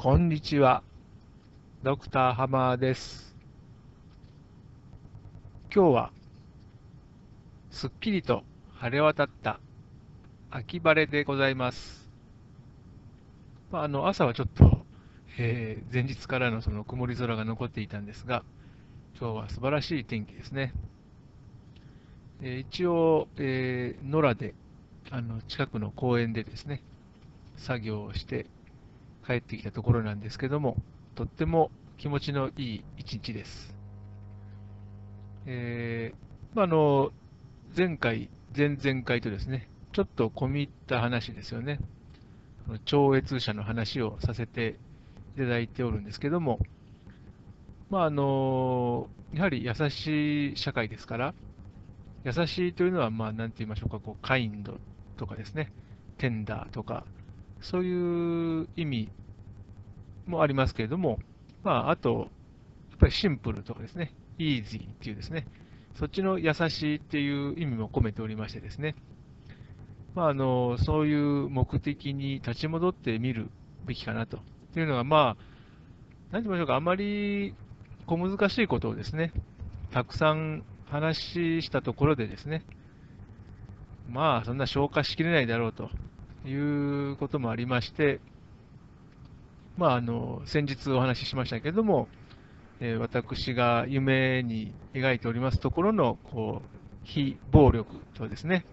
こんにちは。ドクターハマーです。今日は、すっきりと晴れ渡った秋晴れでございます。まあ、あの朝はちょっと、えー前日からのその曇り空が残っていたんですが、今日は素晴らしい天気ですね。えー一応、えー野良であの近くの公園でですね、作業をして帰ってきたところなんですけども、とっても気持ちのいい一日です。えーまあ、の前回、前々回とですね、ちょっと込み入った話ですよね。超越者の話をさせていただいておるんですけども、まああのやはり優しい社会ですから、優しいというのは、まあ、なんて言いましょうか、こう、カインドとかですね、テンダーとか、そういう意味もありますけれども、まあ、あと、やっぱりシンプルとかですね、イージーっていうですね、そっちの優しいっていう意味も込めておりましてですね、まあ、あの、そういう目的に立ち戻ってみるべきかなと。というのは、まあ、何て言いましょうか、あまり小難しいことをですね、たくさん話したところでですね、まあ、そんな消化しきれないだろうということもありまして、まあ、あの、先日お話ししましたけれども、えー私が夢に描いておりますところの、こう、非暴力とですね、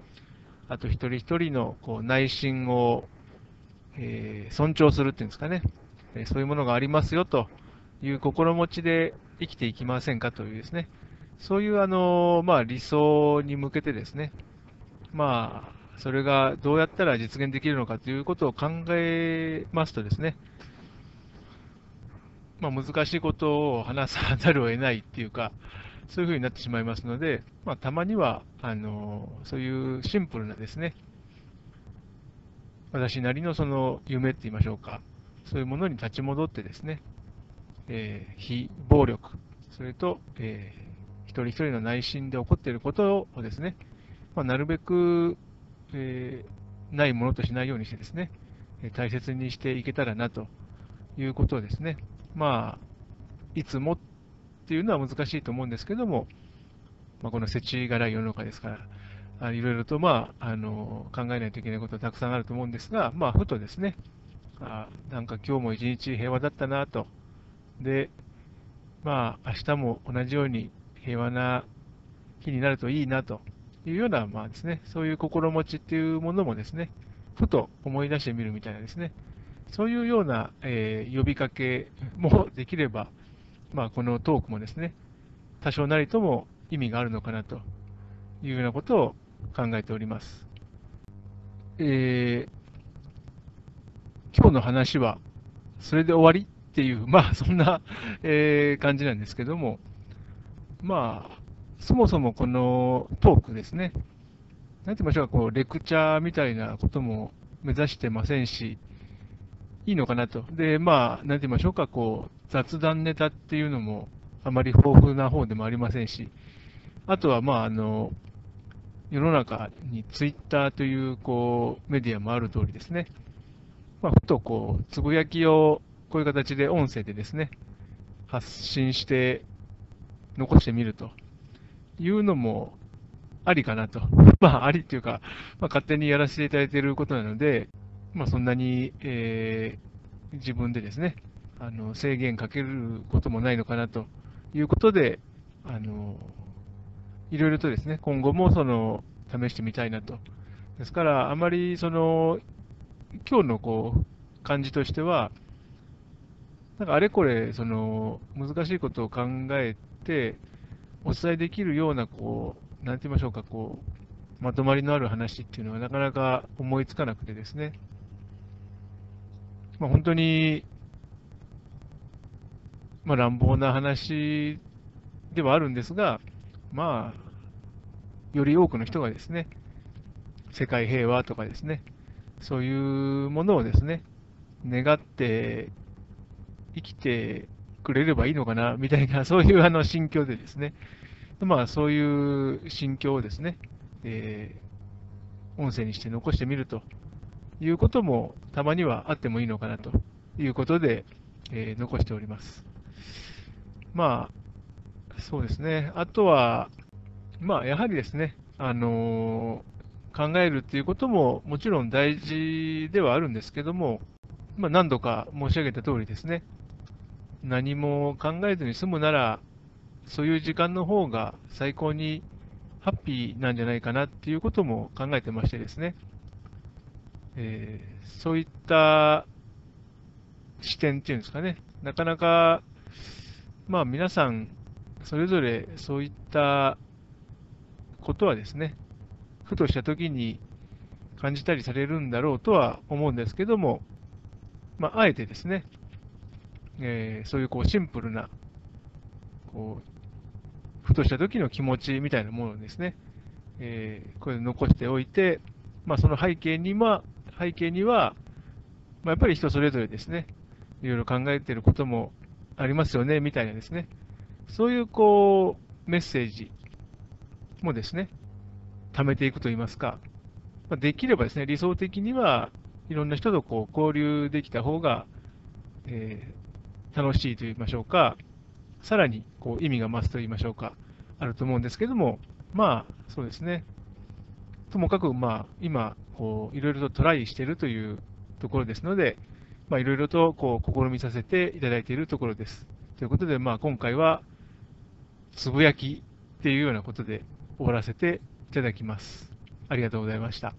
あと一人一人のこう内心を、えー尊重するっていうんですかね、えーそういうものがありますよという心持ちで生きていきませんかというですね、そういうあの、まあ、理想に向けてですね、まあ、それがどうやったら実現できるのかということを考えますとですね、まあ、難しいことを話さざるを得ないっていうか、そういうふうになってしまいますので、まあ、たまにはあのそういうシンプルなですね、私なりのその夢って言いましょうか、そういうものに立ち戻ってですね、えー非暴力、それと、えー一人一人の内心で起こっていることをですね、まあ、なるべく、えーないものとしないようにしてですね、大切にしていけたらなということをですね、まあ、いつもっていうのは難しいと思うんですけども、まあ、この世知辛い世の中ですから、いろいろと、まあ、あの考えないといけないことはたくさんあると思うんですが、まあ、ふとですね、あなんか今日も一日平和だったなと、で、まあ、明日も同じように平和な日になるといいなとというような、まあですね、そういう心持ちっていうものもですね、ふと思い出してみるみたいなですね、そういうような、えー呼びかけもできれば、まあ、このトークもですね、多少なりとも意味があるのかなというようなことを考えております。えー今日の話は、それで終わりっていう、まあ、そんな、えー感じなんですけども、まあ、そもそもこのトークですね、なんて言いましょうか、こう、レクチャーみたいなことも目指してませんし、いいのかなと。で、まあ、なんて言いましょうか、こう、雑談ネタっていうのもあまり豊富な方でもありませんし、あとは、まあ、あの、世の中にツイッターという、こう、メディアもある通りですね、まあ、ふとこう、つぶやきをこういう形で音声でですね、発信して残してみると。いうのもありかなと。まあ、ありっていうか、まあ、勝手にやらせていただいていることなので、まあ、そんなに、えー自分でですね、あの制限かけることもないのかなということで、あのいろいろとですね、今後もその試してみたいなと。ですから、あまりその今日のこう感じとしては、なんかあれこれその難しいことを考えて、お伝えできるような、こう、なんて言いましょうか、こう、まとまりのある話っていうのはなかなか思いつかなくてですね、まあ、本当に、まあ、乱暴な話ではあるんですが、まあ、より多くの人がですね、世界平和とかですね、そういうものをですね、願って生きてくれればいいのかな、みたいな、そういうあの心境でですね、まあ、そういう心境をですね、えー音声にして残してみるということもたまにはあってもいいのかなということで、えー残しております。まあ、そうですね。あとは、まあ、やはりですね、あのー考えるっていうことももちろん大事ではあるんですけども、まあ、何度か申し上げた通りですね、何も考えずに済むなら、そういう時間の方が最高にハッピーなんじゃないかなっていうことも考えてましてですね、えーそういった視点っていうんですかね、なかなか、まあ皆さん、それぞれそういったことはですね、ふとした時に感じたりされるんだろうとは思うんですけども、まあ、あえてですね、えーそういうこうシンプルな、こう、ふとした時の気持ちみたいなものをですね、えーこれ残しておいて、まあ、その背景には、背景には、まあ、やっぱり人それぞれですね、いろいろ考えていることもありますよね、みたいなですね、そういうこう、メッセージもですね、貯めていくといいますか、まあできればですね、理想的にはいろんな人とこう交流できた方が、えー楽しいと言いましょうか、さらにこう意味が増すと言いましょうか、あると思うんですけども、まあ、そうですね。ともかく、まあ、今、こう、いろいろとトライしているというところですので、まあ、いろいろと、こう、試みさせていただいているところです。ということで、まあ、今回は、つぶやきっていうようなことで終わらせていただきます。ありがとうございました。